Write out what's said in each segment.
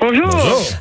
Bonjour.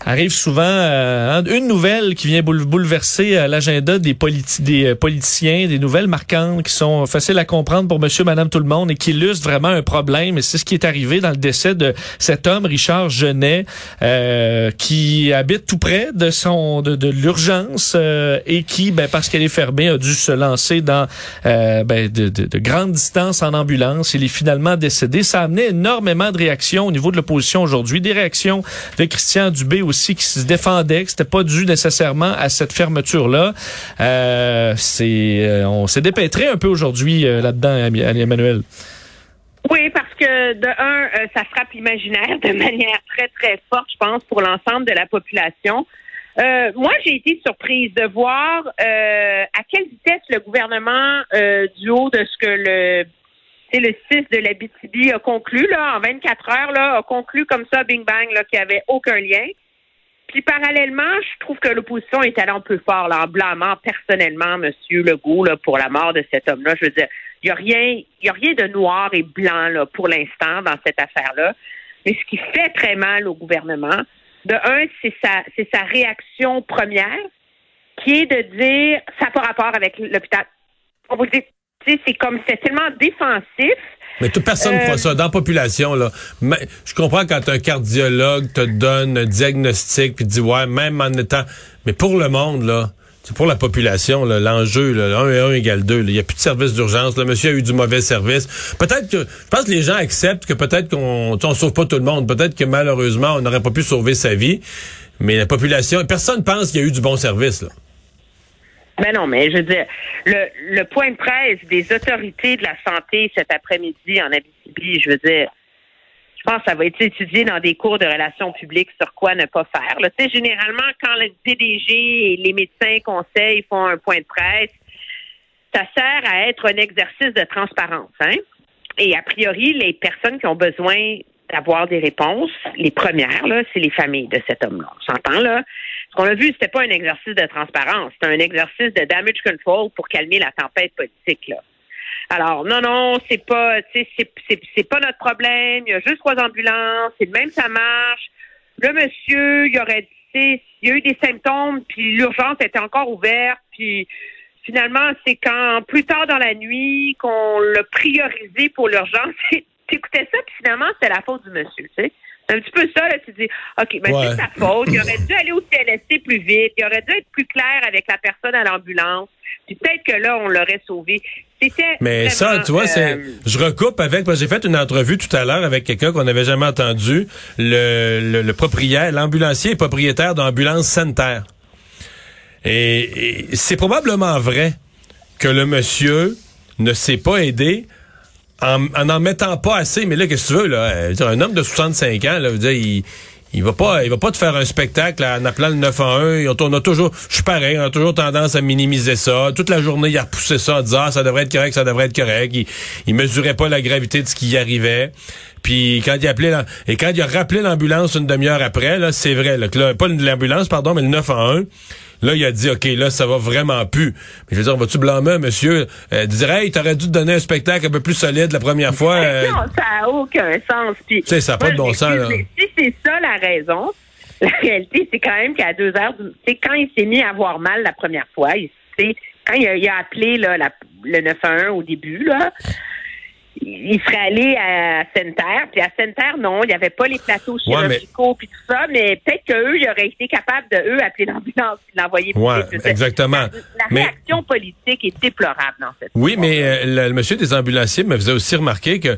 Arrive souvent euh, une nouvelle qui vient boule- bouleverser euh, l'agenda des, politi- des euh, politiciens, des nouvelles marquantes qui sont faciles à comprendre pour monsieur, madame, tout le monde et qui illustrent vraiment un problème. Et c'est ce qui est arrivé dans le décès de cet homme, Richard Genet, euh, qui habite tout près de son de, de l'urgence euh, et qui, ben, parce qu'elle est fermée, a dû se lancer dans euh, ben, de, de- de grandes distances en ambulance. Il est finalement décédé. Ça a amené énormément de réactions au niveau de l'opposition aujourd'hui, des réactions de Christian Dubé aussi qui se défendait, que c'était pas dû nécessairement à cette fermeture-là. Euh, euh, on s'est dépêtré un peu aujourd'hui euh, là-dedans, Emmanuel. Oui, parce que de un, ça frappe l'imaginaire de manière très, très forte, je pense, pour l'ensemble de la population. Moi, j'ai été surprise de voir à quelle vitesse le gouvernement, du haut de ce que le c'est le 6 de la BTB a conclu, là, en 24 heures, là, a conclu comme ça, bing bang, là, qu'il n'y avait aucun lien. Puis parallèlement, je trouve que l'opposition est allée un peu fort, là, en blâmant personnellement M. Legault là, pour la mort de cet homme-là. Je veux dire, il n'y a rien, il y a rien de noir et blanc là, pour l'instant dans cette affaire-là. Mais ce qui fait très mal au gouvernement, de un, c'est sa, c'est sa réaction première, qui est de dire ça n'a pas rapport avec l'hôpital. On vous dit, tu sais, c'est comme c'est tellement défensif. Mais toute personne ne Euh, croit ça. Dans la population, là, mais je comprends quand un cardiologue te donne un diagnostic puis dit ouais, même en étant. Mais pour le monde, là, c'est pour la population, là, l'enjeu, là, 1 et 1 égale 2. Il n'y a plus de service d'urgence. Le monsieur a eu du mauvais service. Peut-être que. Je pense que les gens acceptent que peut-être qu'on on sauve pas tout le monde. Peut-être que malheureusement, on n'aurait pas pu sauver sa vie. Mais la population. Personne pense qu'il y a eu du bon service, là. Ben non, mais je veux dire, le, le point de presse des autorités de la santé cet après-midi en Abitibi, je veux dire, je pense que ça va être étudié dans des cours de relations publiques sur quoi ne pas faire. là. Généralement, quand le PDG et les médecins conseils font un point de presse, ça sert à être un exercice de transparence. Hein? Et a priori, les personnes qui ont besoin d'avoir des réponses, les premières, là, c'est les familles de cet homme-là. On s'entend, là? Ce qu'on a vu, c'était pas un exercice de transparence, c'était un exercice de damage control pour calmer la tempête politique, là. Alors, non, non, c'est pas, c'est, pas notre problème. Il y a juste trois ambulances. C'est le même, ça marche. Le monsieur, il aurait, sais, il y a eu des symptômes, puis l'urgence était encore ouverte, puis finalement, c'est quand plus tard dans la nuit qu'on l'a priorisé pour l'urgence. T'écoutais ça, puis finalement, c'était la faute du monsieur, tu sais. C'est un petit peu ça, là, tu dis, OK, ben Ouais. c'est sa faute. Il aurait dû aller au CLSC plus vite. Il aurait dû être plus clair avec la personne à l'ambulance. Puis peut-être que là, on l'aurait sauvé. C'était Mais ça, tu vois, c'est, euh, je recoupe avec, parce que j'ai fait une entrevue tout à l'heure avec quelqu'un qu'on n'avait jamais entendu, le, le, le propriétaire, l'ambulancier est propriétaire d'Ambulance. Et, et c'est probablement vrai que le monsieur ne s'est pas aidé en en n'en mettant pas assez. Mais là, qu'est-ce que tu veux, là? Euh, un homme de 65 ans, là, je veux dire, il, il va pas, il va pas te faire un spectacle en appelant le 911. Ils ont- On a toujours, je suis pareil, on a toujours tendance à minimiser ça. Toute la journée, il a repoussé ça en disant, ah, ça devrait être correct, ça devrait être correct. Il, il mesurait pas la gravité de ce qui y arrivait. Puis quand il a appelé, et quand il a rappelé l'ambulance une demi-heure après, là, c'est vrai, là, que là, pas l'ambulance, pardon, mais le 911. Là, il a dit, OK, là, ça va vraiment plus. Mais je veux dire, vas-tu blâmer un monsieur? Euh, dire, hey, t'aurais dû te donner un spectacle un peu plus solide la première fois. euh, Non, ça n'a aucun sens. Tu sais, ça a pas de bon sens, là. Si c'est ça la raison, la réalité, c'est quand même qu'à deux heures, c'est quand il s'est mis à avoir mal la première fois, il, tu sais, quand il a, il a appelé là, la- le 911 au début, là, il serait allé à Sainte-Terre, puis à Sainte-Terre, non, il n'y avait pas les plateaux Ouais, mais- chirurgicaux puis tout ça, mais peut-être qu'eux, ils auraient été capables de, eux, appeler l'ambulance et l'envoyer Ouais, exactement. La, la Mais- réaction politique est déplorable dans cette Oui, histoire. mais euh, le, le monsieur des ambulanciers me faisait aussi remarquer que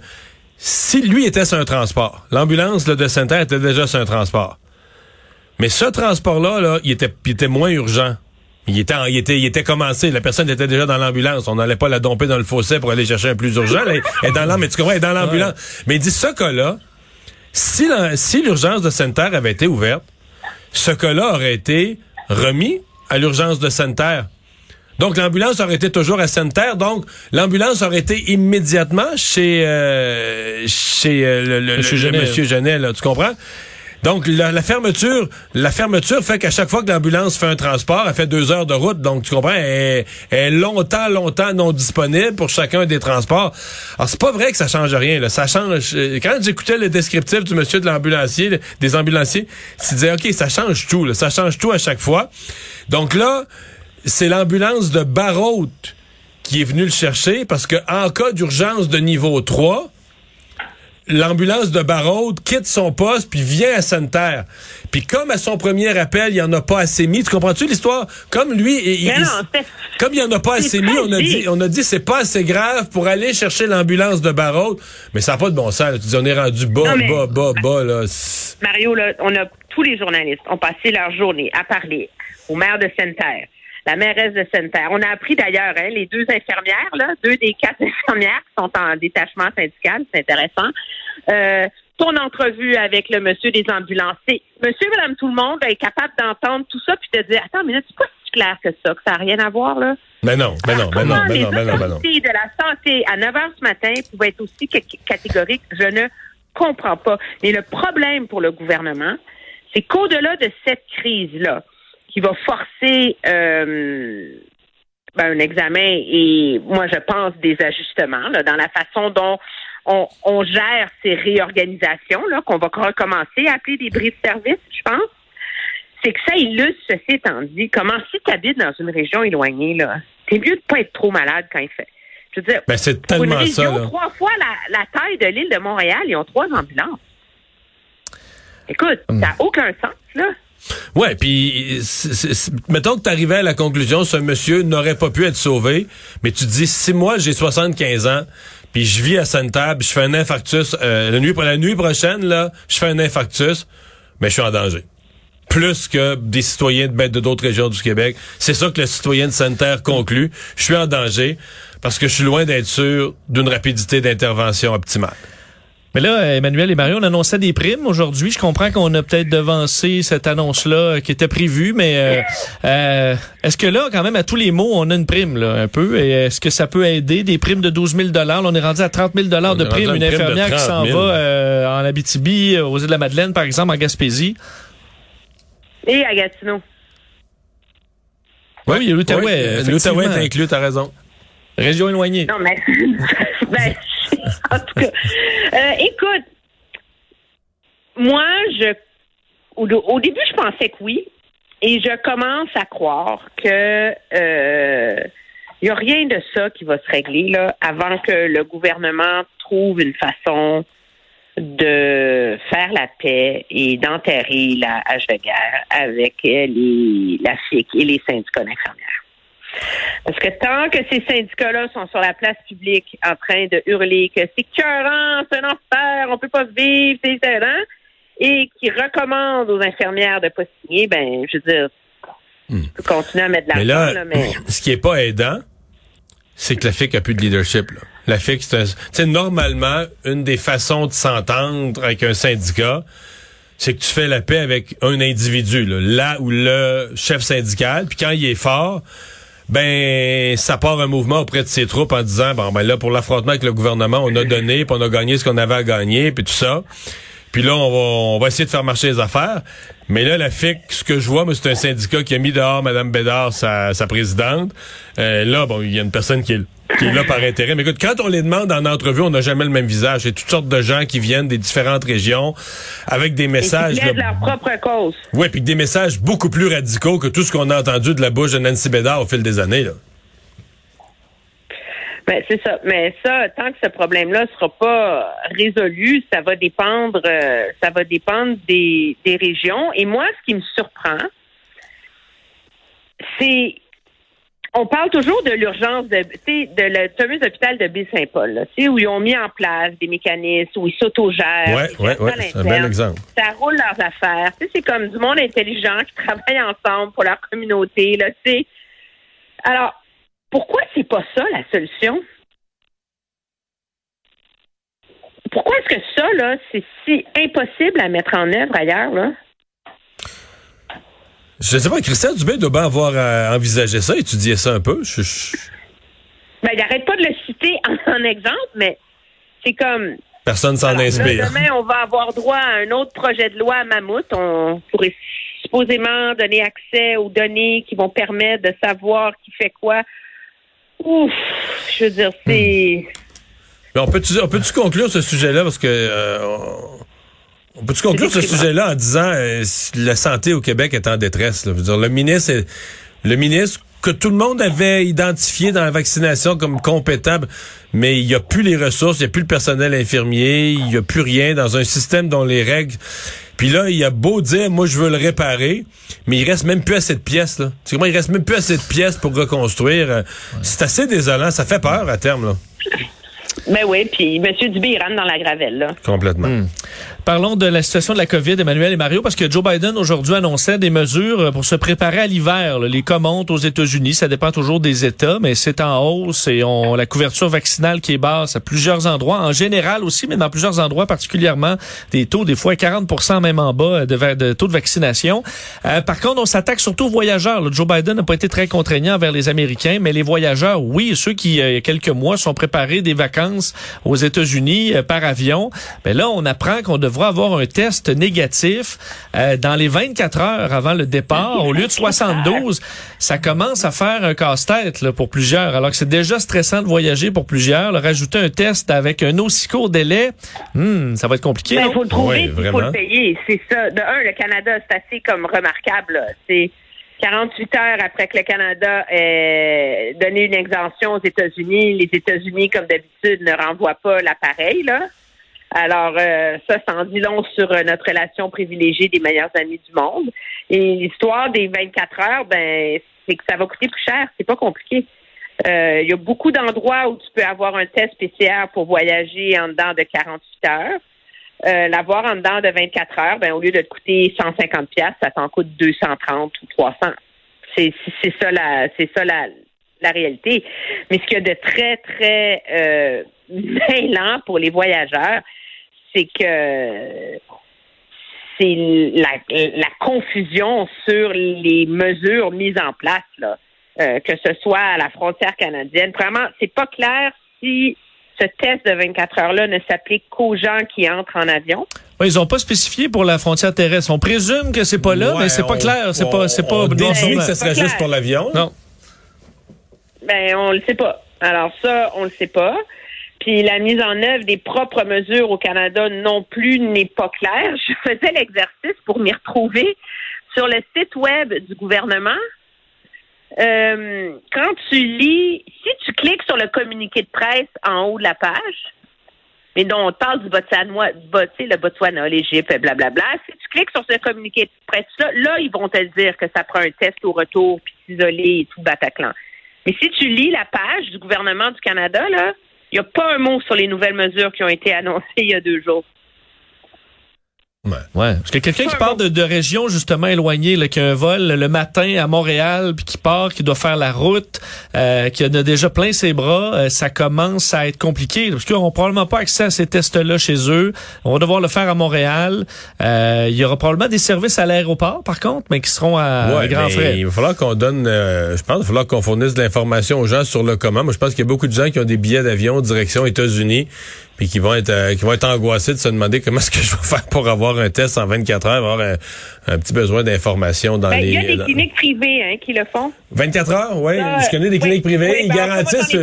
si lui était sur un transport, l'ambulance de Sainte-Terre était déjà sur un transport. Mais ce transport-là, là, il était, il était moins urgent. Il était, en- il était, il était commencé. La personne était déjà dans l'ambulance. On n'allait pas la domper dans le fossé pour aller chercher un plus urgent. Elle est dans l'ambulance. Mais tu comprends, elle est dans l'ambulance. Mais il dit ce cas-là, si, la- si l'urgence de Sainte-Terre avait été ouverte, ce cas-là aurait été remis à l'urgence de Sainte-Terre. Donc, l'ambulance aurait été toujours à Sainte-Terre. Donc, l'ambulance aurait été immédiatement chez, euh, chez euh, le, le- Monsieur le- Genet. Monsieur Genet, là, tu comprends? Donc, la, fermeture, la fermeture fait qu'à chaque fois que l'ambulance fait un transport, elle fait deux heures de route. Donc, tu comprends, elle, est- longtemps, longtemps non disponible pour chacun des transports. Alors, c'est pas vrai que ça change rien. Là. Ça change. euh, Quand j'écoutais le descriptif du monsieur de l'ambulancier, des ambulanciers, tu disais, OK, ça change tout. Là. Ça change tout à chaque fois. Donc là, c'est l'ambulance de Barrault qui est venue le chercher parce que en cas d'urgence de niveau 3, l'ambulance de Barraud quitte son poste puis vient à Sainte-Terre. Puis comme à son premier appel, il y en a pas assez mis. Tu comprends-tu l'histoire? Comme lui, il- il- non, comme il y en a pas assez mis, on a dit, on a dit c'est pas assez grave pour aller chercher l'ambulance de Barraud. Mais ça n'a pas de bon sens. là. Tu dis on est rendu bas, Non, mais- bas, bas, bas là. Mario, là, on a tous les journalistes ont passé leur journée à parler au maire de Sainte-Terre, la mairesse de Sainte-Terre. On a appris d'ailleurs, hein, les deux infirmières, là, deux des quatre infirmières qui sont en détachement syndical, c'est intéressant. Euh, ton entrevue avec le monsieur des ambulanciers. Monsieur, madame, tout le monde est capable d'entendre tout ça puis te dire, attends, mais là, c'est pas si clair que ça, que ça n'a rien à voir, là. Mais non, mais non, mais non, mais non, mais non, mais non. de la santé à 9 h ce matin pouvaient être aussi ca- catégoriques? Je ne comprends pas. Mais le problème pour le gouvernement, c'est qu'au-delà de cette crise-là, qui va forcer euh, ben, un examen et moi je pense des ajustements là, dans la façon dont on, on gère ces réorganisations là qu'on va recommencer à appeler des bris de service, je pense. C'est que ça illustre, ceci étant dit, comment si tu habites dans une région éloignée, là, t'es mieux de pas être trop malade quand il fait. Je veux dire, Ben, c'est pour une tellement ça, région là. trois fois la, la taille de l'île de Montréal, ils ont trois ambulances. Écoute, Hmm. ça n'a aucun sens, là. Ouais, puis mettons que tu à la conclusion, ce monsieur n'aurait pas pu être sauvé, mais tu dis, si moi j'ai 75 ans, puis je vis à Sainte-Terre, puis je fais un infarctus, euh, la, nuit, prochaine, là, je fais un infarctus, mais je suis en danger. Plus que des citoyens de ben, de d'autres régions du Québec. C'est ça que le citoyen de Sainte-Terre conclut. Je suis en danger parce que je suis loin d'être sûr d'une rapidité d'intervention optimale. Mais là, Emmanuel et Mario, on annonçait des primes aujourd'hui. Je comprends qu'on a peut-être devancé cette annonce-là qui était prévue, mais euh, euh, est-ce que là, quand même, à tous les mots, on a une prime, là, un peu? Et est-ce que ça peut aider? Des primes de 12 000 Là, on est rendu à 30 000 On de à Une une prime infirmière qui 30 s'en 000. va euh, en Abitibi, euh, aux îles de la Madeleine, par exemple, en Gaspésie. Et à Gatineau. Oui, il y a l'Outaouais. Oui. L'Outaouais est inclus, t'as raison. Région éloignée. Non, mais. ben, en tout cas. Euh, écoute, moi, je. Au, début, je pensais que oui. Et je commence à croire que. euh, il n'y a rien de ça qui va se régler là, avant que le gouvernement trouve une façon de faire la paix et d'enterrer la hache de guerre avec les, la FIC et les syndicats d'infirmières. Parce que tant que ces syndicats-là sont sur la place publique en train de hurler que c'est cœurant, c'est un enfer, on peut pas vivre, c'est étonnant, et qui recommandent aux infirmières de pas signer, ben, je veux dire, on peut continuer à mettre de Hmm. Mais l'argent, là, là, mais... ce qui est pas aidant, c'est que la FIC a plus de leadership. Là. La FIC, c'est un- tu sais, normalement, une des façons de s'entendre avec un syndicat, c'est que tu fais la paix avec un individu, là, là où le chef syndical, puis quand il est fort, ben ça part un mouvement auprès de ses troupes en disant bon ben là pour l'affrontement avec le gouvernement, on a donné, puis on a gagné ce qu'on avait à gagner, puis tout ça. Puis là, on va, on va essayer de faire marcher les affaires. Mais là, la FIC, ce que je vois, c'est un syndicat qui a mis dehors Mme Bédard, sa, sa présidente. Euh, là, bon, il y a une personne qui est, qui est là par intérêt. Mais écoute, quand on les demande en entrevue, on n'a jamais le même visage. C'est toutes sortes de gens qui viennent des différentes régions avec des Et qui messages. là, leur propre cause. ouais, puis des messages beaucoup plus radicaux que tout ce qu'on a entendu de la bouche de Nancy Bédard au fil des années. Là. Ben, c'est ça. Mais ça, tant que ce problème-là sera pas résolu, ça va dépendre, euh, ça va dépendre des, des régions. Et moi, ce qui me surprend, c'est on parle toujours de l'urgence de, tu sais, de le fameux hôpital de Baie-Saint-Paul, là, tu sais, où ils ont mis en place des mécanismes, où ils s'autogèrent. Ouais, ils ouais, ouais, c'est un bel exemple. Ça roule leurs affaires. Tu sais, c'est comme du monde intelligent qui travaille ensemble pour leur communauté, là. Alors, pourquoi c'est pas ça la solution? Pourquoi est-ce que ça, là, c'est si impossible à mettre en œuvre ailleurs, là? Je sais pas, Christian Dubé doit bien avoir euh, envisagé ça, étudié ça un peu. Je- je- Ben, il n'arrête pas de le citer en, en exemple, mais c'est comme. Personne s'en inspire. demain, on va avoir droit à un autre projet de loi à Mammouth. On pourrait supposément donner accès aux données qui vont permettre de savoir qui fait quoi. Ouf, je veux dire, c'est... Mais on peut-tu on peut conclure ce sujet-là? Parce que euh, on peut-tu conclure ce sujet-là en disant euh, la santé au Québec est en détresse. Là? Je veux dire, le ministre est, le ministre que tout le monde avait identifié dans la vaccination comme compétent, mais il n'y a plus les ressources, il n'y a plus le personnel infirmier, il n'y a plus rien dans un système dont les règles. Puis là, il a beau dire, moi, je veux le réparer, mais il reste même plus assez de pièces. Là. C'est il reste même plus assez de pièces pour reconstruire. C'est assez désolant, ça fait peur à terme. Là. Ben oui, puis M. Dubé, il rentre dans la gravelle. Là. Complètement. Hmm. Parlons de la situation de la COVID, Emmanuel et Mario, parce que Joe Biden aujourd'hui annonçait des mesures pour se préparer à l'hiver. Les montent aux États-Unis, ça dépend toujours des États, mais c'est en hausse et on la couverture vaccinale qui est basse à plusieurs endroits, en général aussi, mais dans plusieurs endroits particulièrement, des taux des fois 40% même en bas de, taux de vaccination. Euh, par contre, on s'attaque surtout aux voyageurs. Joe Biden n'a pas été très contraignant vers les Américains, mais les voyageurs, oui, ceux qui, euh, il y a quelques mois, sont préparés des vacances aux États-Unis euh, par avion. Mais là, on apprend qu'on devrait avoir un test négatif euh, dans les 24 heures avant le départ au lieu de 72. Ça commence à faire un casse-tête pour plusieurs. Alors que c'est déjà stressant de voyager pour plusieurs. Rajouter un test avec un aussi court délai, hmm, ça va être compliqué. Il faut le trouver, il faut le payer. C'est ça. De un, le Canada, c'est assez comme remarquable. C'est 48 heures après que le Canada ait donné une exemption aux États-Unis, les États-Unis, comme d'habitude, ne renvoient pas l'appareil. Là. Alors, euh, ça, ça en dit long sur euh, notre relation privilégiée des meilleurs amis du monde. Et l'histoire des 24 heures, ben, c'est que ça va coûter plus cher. C'est pas compliqué. Euh, il y a beaucoup d'endroits où tu peux avoir un test PCR pour voyager en dedans de 48 heures. L'avoir en dedans de 24 heures, ben, au lieu de te coûter 150 pièces, ça t'en coûte 230 ou 300. C'est ça la c'est ça la, la réalité. Mais ce qu'il y a de très très euh, mêlant pour les voyageurs, c'est que c'est la, confusion sur les mesures mises en place, là, euh, que ce soit à la frontière canadienne. Vraiment, c'est pas clair si ce test de 24 heures-là ne s'applique qu'aux gens qui entrent en avion. ils n'ont pas spécifié pour la frontière terrestre. On présume que c'est pas là, mais c'est pas clair. C'est pas, c'est pas. On que ce serait juste pour l'avion. Non. Ben, on le sait pas. Alors ça, on le sait pas. Puis la mise en œuvre des propres mesures au Canada non plus n'est pas claire. Je faisais l'exercice pour m'y retrouver sur le site web du gouvernement. Euh, quand tu lis, si tu cliques sur le communiqué de presse en haut de la page, mais dont on parle du Botswana, le Botswana, l'Égypte, blablabla, si tu cliques sur ce communiqué de presse-là, là, ils vont te dire que ça prend un test au retour, puis s'isoler et tout Bataclan. Mais si tu lis la page du gouvernement du Canada, là, il n'y a pas un mot sur les nouvelles mesures qui ont été annoncées il y a deux jours. Ouais. ouais. Parce que quelqu'un qui part de, de régions justement éloignées, là, qui a un vol le matin à Montréal, puis qui part, qui doit faire la route, euh, qui a déjà plein ses bras, euh, ça commence à être compliqué. Parce qu'ils n'auront probablement pas accès à ces tests-là chez eux. On va devoir le faire à Montréal. Euh, il y aura probablement des services à l'aéroport, par contre, mais qui seront à, ouais, grands frais. Il va falloir qu'on donne, euh, je pense, il va falloir qu'on fournisse de l'information aux gens sur le comment. Moi, je pense qu'il y a beaucoup de gens qui ont des billets d'avion direction États-Unis puis qui vont être euh, qui vont être angoissés de se demander comment est-ce que je vais faire pour avoir un test en 24 heures, avoir un, petit besoin d'informations dans ben, les. Il y a des cliniques privées hein, qui le font. 24 heures, oui. je connais des cliniques privées. ils ben, garantissent.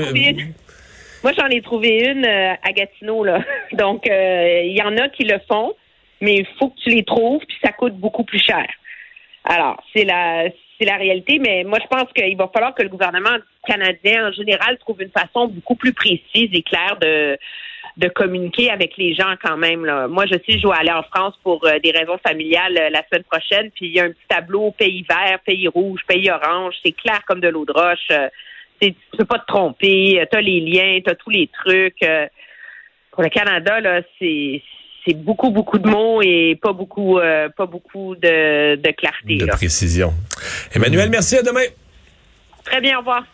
Moi, j'en ai trouvé une euh, à Gatineau là. Donc, euh, il y en a qui le font, mais il faut que tu les trouves, puis ça coûte beaucoup plus cher. Alors, c'est la c'est la réalité, mais moi je pense qu'il va falloir que le gouvernement canadien en général trouve une façon beaucoup plus précise et claire de de communiquer avec les gens quand même. Là. Moi, je sais, je vais aller en France pour euh, des raisons familiales euh, la semaine prochaine, puis il y a un petit tableau pays vert, pays rouge, pays orange, c'est clair comme de l'eau de roche. Euh, tu peux pas te tromper, tu as les liens, tu as tous les trucs. pour le Canada, là, c'est c'est beaucoup, beaucoup de mots et pas beaucoup, pas beaucoup de, de clarté. De précision. Emmanuel, merci, à demain. Très bien, au revoir.